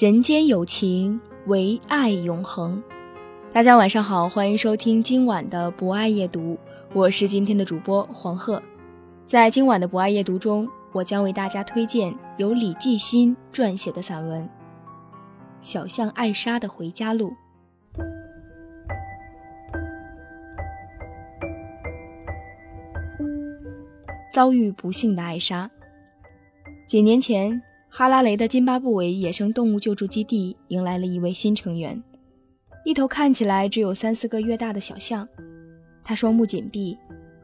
人间有情，唯爱永恒。大家晚上好，欢迎收听今晚的博爱夜读。我是今天的主播黄鹤，在今晚的博爱夜读中，我将为大家推荐由李继新撰写的散文《小象艾莎的回家路》。遭遇不幸的艾莎，几年前，哈拉雷的津巴布韦野生动物救助基地迎来了一位新成员，一头看起来只有三四个月大的小象。它双目紧闭，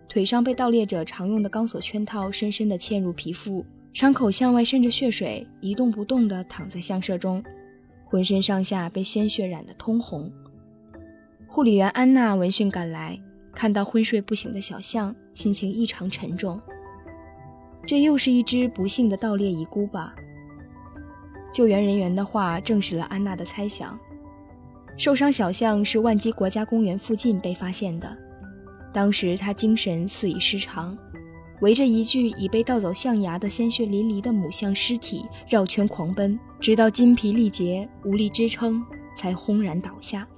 腿上被盗猎者常用的钢索圈套深深地嵌入皮肤，伤口向外渗着血水，一动不动地躺在象舍中，浑身上下被鲜血染得通红。护理员安娜闻讯赶来，看到昏睡不醒的小象，心情异常沉重。这又是一只不幸的盗猎遗孤吧？救援人员的话证实了安娜的猜想，受伤小象是万基国家公园附近被发现的。当时他精神似已失常，围着一具已被盗走象牙的鲜血淋漓的母象尸体绕圈狂奔，直到筋疲力竭无力支撑，才轰然倒下。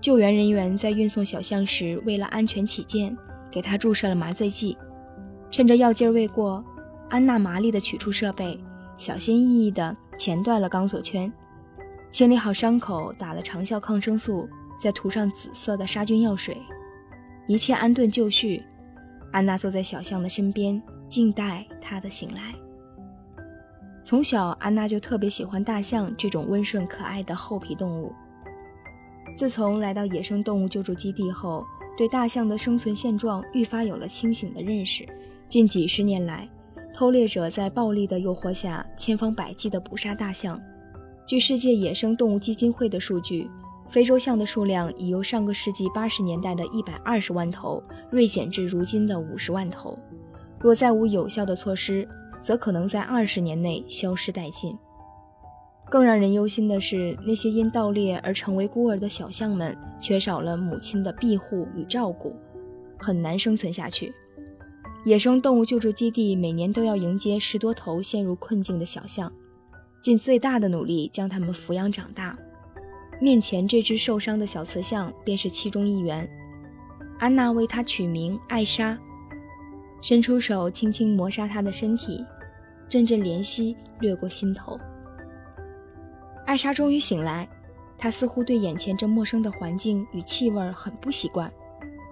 救援人员在运送小象时，为了安全起见，给他注射了麻醉剂。趁着药劲未过，安娜麻利地取出设备，小心翼翼地钳断了钢索圈，清理好伤口，打了长效抗生素，再涂上紫色的杀菌药水。一切安顿就绪，安娜坐在小象的身边，静待它的醒来。从小，安娜就特别喜欢大象这种温顺可爱的厚皮动物。自从来到野生动物救助基地后，对大象的生存现状愈发有了清醒的认识。近几十年来，偷猎者在暴力的诱惑下，千方百计地捕杀大象。据世界野生动物基金会的数据。非洲象的数量已由上个世纪八十年代的一百二十万头锐减至如今的五十万头。若再无有效的措施，则可能在二十年内消失殆尽。更让人忧心的是，那些因盗猎而成为孤儿的小象们，缺少了母亲的庇护与照顾，很难生存下去。野生动物救助基地每年都要迎接十多头陷入困境的小象，尽最大的努力将它们抚养长大。面前这只受伤的小雌象便是其中一员。安娜为它取名艾莎，伸出手轻轻磨砂它的身体，阵阵怜惜掠过心头。艾莎终于醒来，她似乎对眼前这陌生的环境与气味很不习惯，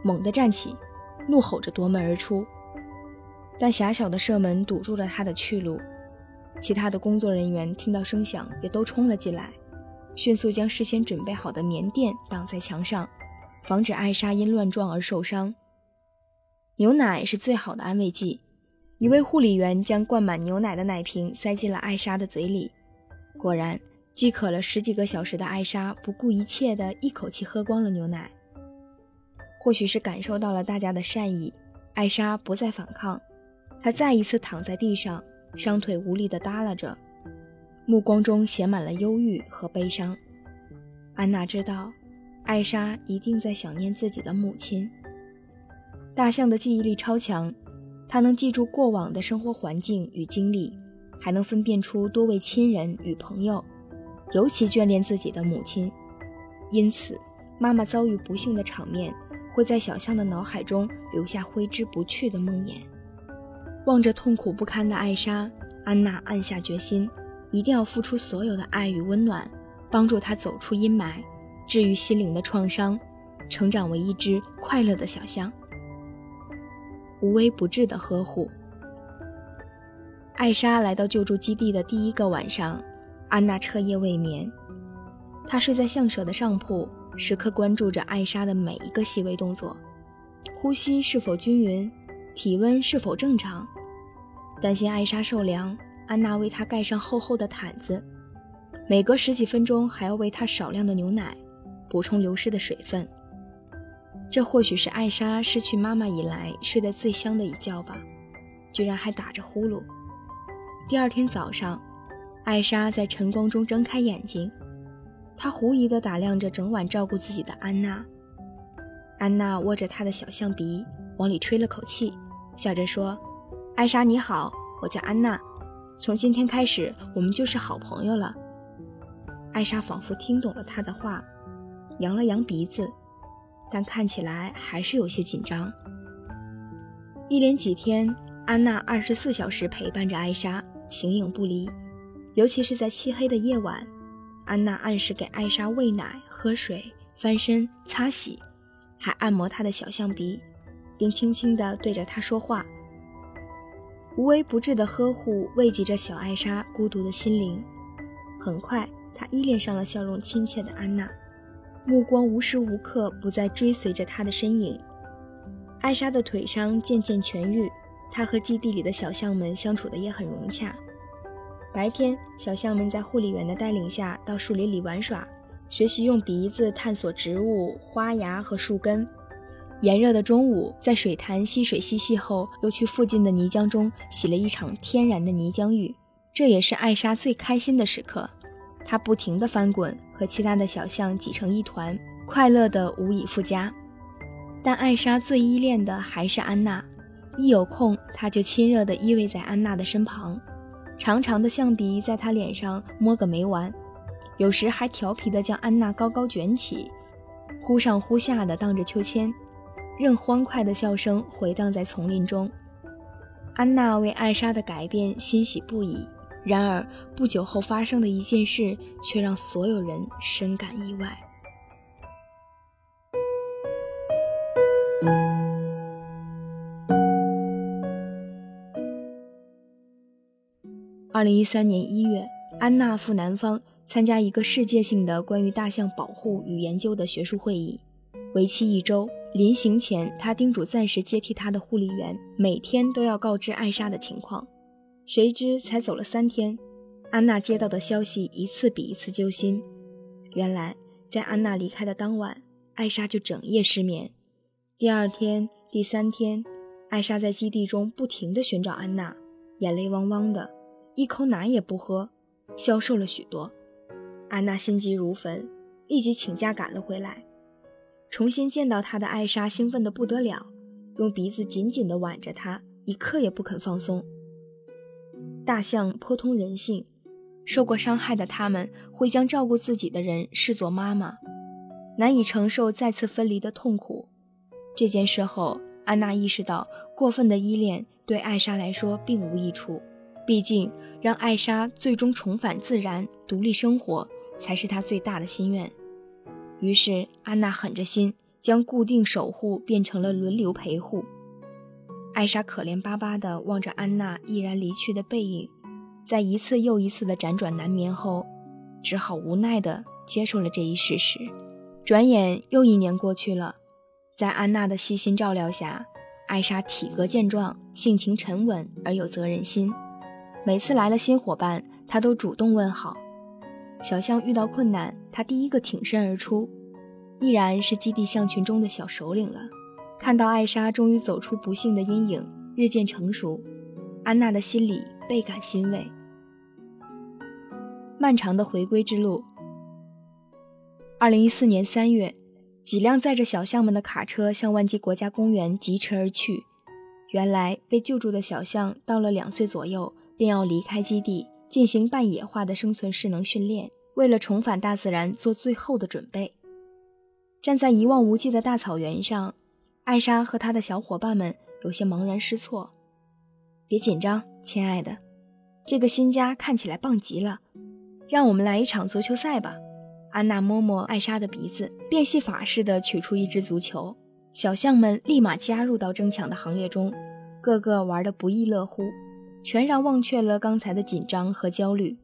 猛地站起，怒吼着夺门而出。但狭小的射门堵住了她的去路，其他的工作人员听到声响也都冲了进来。迅速将事先准备好的棉垫挡在墙上，防止艾莎因乱撞而受伤。牛奶是最好的安慰剂。一位护理员将灌满牛奶的奶瓶塞进了艾莎的嘴里。果然，饥渴了十几个小时的艾莎不顾一切地一口气喝光了牛奶。或许是感受到了大家的善意，艾莎不再反抗，他再一次躺在地上，双腿无力地耷拉着。目光中写满了忧郁和悲伤。安娜知道，艾莎一定在想念自己的母亲。大象的记忆力超强，它能记住过往的生活环境与经历，还能分辨出多位亲人与朋友，尤其眷恋自己的母亲。因此，妈妈遭遇不幸的场面，会在小象的脑海中留下挥之不去的梦魇。望着痛苦不堪的艾莎，安娜暗下决心。一定要付出所有的爱与温暖，帮助她走出阴霾，治愈心灵的创伤，成长为一只快乐的小象。无微不至的呵护。艾莎来到救助基地的第一个晚上，安娜彻夜未眠。她睡在相舍的上铺，时刻关注着艾莎的每一个细微动作，呼吸是否均匀，体温是否正常。担心艾莎受凉，安娜为她盖上厚厚的毯子，每隔十几分钟还要喂她少量的牛奶，补充流失的水分。这或许是艾莎失去妈妈以来睡得最香的一觉吧，居然还打着呼噜。第二天早上，艾莎在晨光中睁开眼睛，她狐疑地打量着整晚照顾自己的安娜。安娜握着她的小象鼻，往里吹了口气，笑着说：“艾莎你好，我叫安娜，从今天开始我们就是好朋友了。”艾莎仿佛听懂了她的话，扬了扬鼻子。但看起来还是有些紧张。一连几天，安娜二十四小时陪伴着艾莎，形影不离。尤其是在漆黑的夜晚，安娜按时给艾莎喂奶、喝水、翻身、擦洗，还按摩她的小象鼻，并轻轻地对着她说话。无微不至的呵护慰藉着小艾莎孤独的心灵。很快，她依恋上了笑容亲切的安娜。目光无时无刻不在追随着她的身影。艾莎的腿伤渐渐痊愈，她和基地里的小象们相处的也很融洽。白天，小象们在护理员的带领下到树林里玩耍，学习用鼻子探索植物花芽和树根。炎热的中午，在水潭吸水嬉戏后，又去附近的泥浆中洗了一场天然的泥浆浴，这也是艾莎最开心的时刻。她不停地翻滚，和其他的小象挤成一团，快乐得无以复加。但艾莎最依恋的还是安娜，一有空，她就亲热地依偎在安娜的身旁，长长的象鼻在她脸上摸个没完，有时还调皮地将安娜高高卷起，忽上忽下的荡着秋千，任欢快的笑声回荡在丛林中。安娜为艾莎的改变欣喜不已。然而，不久后发生的一件事却让所有人深感意外。二零一三年一月，安娜赴南方参加一个世界性的关于大象保护与研究的学术会议，为期一周。临行前，他叮嘱暂时接替他的护理员每天都要告知艾莎的情况。谁知才走了三天，安娜接到的消息一次比一次揪心。原来，在安娜离开的当晚，艾莎就整夜失眠。第二天、第三天，艾莎在基地中不停地寻找安娜，眼泪汪汪的，一口奶也不喝，消瘦了许多。安娜心急如焚，立即请假赶了回来。重新见到她的艾莎兴奋得不得了，用鼻子紧紧地挽着她，一刻也不肯放松。大象颇通人性，受过伤害的他们会将照顾自己的人视作妈妈，难以承受再次分离的痛苦。这件事后，安娜意识到过分的依恋对艾莎来说并无益处，毕竟让艾莎最终重返自然、独立生活才是她最大的心愿。于是，安娜狠着心将固定守护变成了轮流陪护。艾莎可怜巴巴地望着安娜毅然离去的背影，在一次又一次的辗转难眠后，只好无奈地接受了这一事实。转眼又一年过去了，在安娜的细心照料下，艾莎体格健壮，性情沉稳而有责任心。每次来了新伙伴，她都主动问好。小象遇到困难，它第一个挺身而出，依然是基地象群中的小首领了。看到艾莎终于走出不幸的阴影，日渐成熟，安娜的心里倍感欣慰。漫长的回归之路。二零一四年三月，几辆载着小象们的卡车向万基国家公园疾驰而去。原来被救助的小象到了两岁左右，便要离开基地，进行半野化的生存适能训练，为了重返大自然做最后的准备。站在一望无际的大草原上。艾莎和她的小伙伴们有些茫然失措。别紧张，亲爱的，这个新家看起来棒极了。让我们来一场足球赛吧。安娜摸摸艾莎的鼻子，变戏法似的取出一只足球。小象们立马加入到争抢的行列中，个个玩得不亦乐乎，全然忘却了刚才的紧张和焦虑。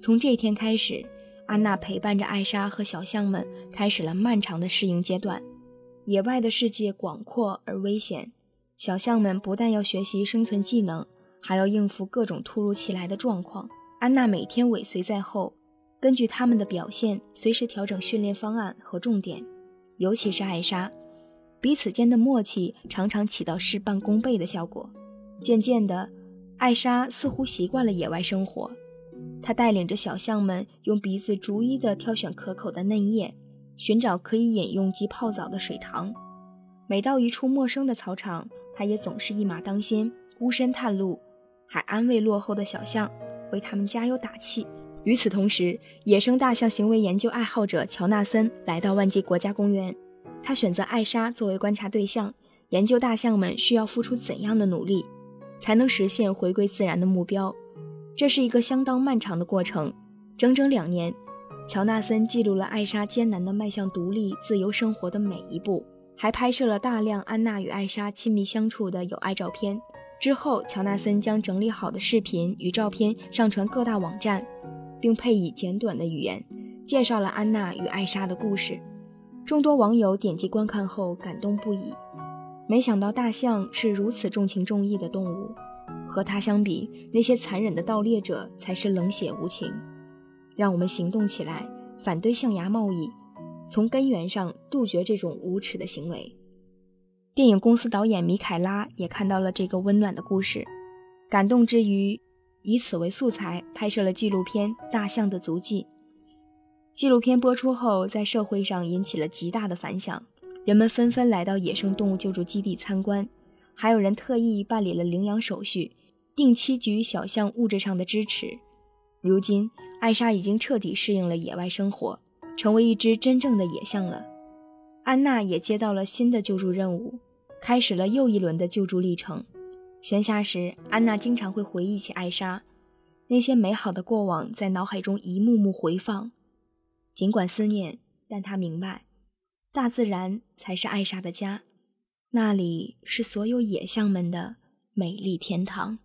从这天开始，安娜陪伴着艾莎和小象们，开始了漫长的适应阶段。野外的世界广阔而危险，小象们不但要学习生存技能，还要应付各种突如其来的状况。安娜每天尾随在后，根据他们的表现，随时调整训练方案和重点。尤其是艾莎，彼此间的默契常常起到事半功倍的效果。渐渐的，艾莎似乎习惯了野外生活。她带领着小象们用鼻子逐一地挑选可口的嫩叶，寻找可以饮用及泡澡的水塘。每到一处陌生的草场，她也总是一马当先，孤身探路，还安慰落后的小象，为他们加油打气。与此同时，野生大象行为研究爱好者乔纳森来到万基国家公园，他选择艾莎作为观察对象，研究大象们需要付出怎样的努力。才能实现回归自然的目标，这是一个相当漫长的过程，整整两年。乔纳森记录了艾莎艰难地迈向独立自由生活的每一步，还拍摄了大量安娜与艾莎亲密相处的友爱照片。之后，乔纳森将整理好的视频与照片上传各大网站，并配以简短的语言，介绍了安娜与艾莎的故事。众多网友点击观看后感动不已。没想到大象是如此重情重义的动物，和它相比，那些残忍的盗猎者才是冷血无情。让我们行动起来，反对象牙贸易，从根源上杜绝这种无耻的行为。电影公司导演米凯拉也看到了这个温暖的故事，感动之余，以此为素材拍摄了纪录片《大象的足迹》。纪录片播出后，在社会上引起了极大的反响。人们纷纷来到野生动物救助基地参观，还有人特意办理了领养手续，定期给予小象物质上的支持。如今，艾莎已经彻底适应了野外生活，成为一只真正的野象了。安娜也接到了新的救助任务，开始了又一轮的救助历程。闲暇时，安娜经常会回忆起艾莎，那些美好的过往在脑海中一幕幕回放。尽管思念，但她明白。大自然才是艾莎的家，那里是所有野象们的美丽天堂。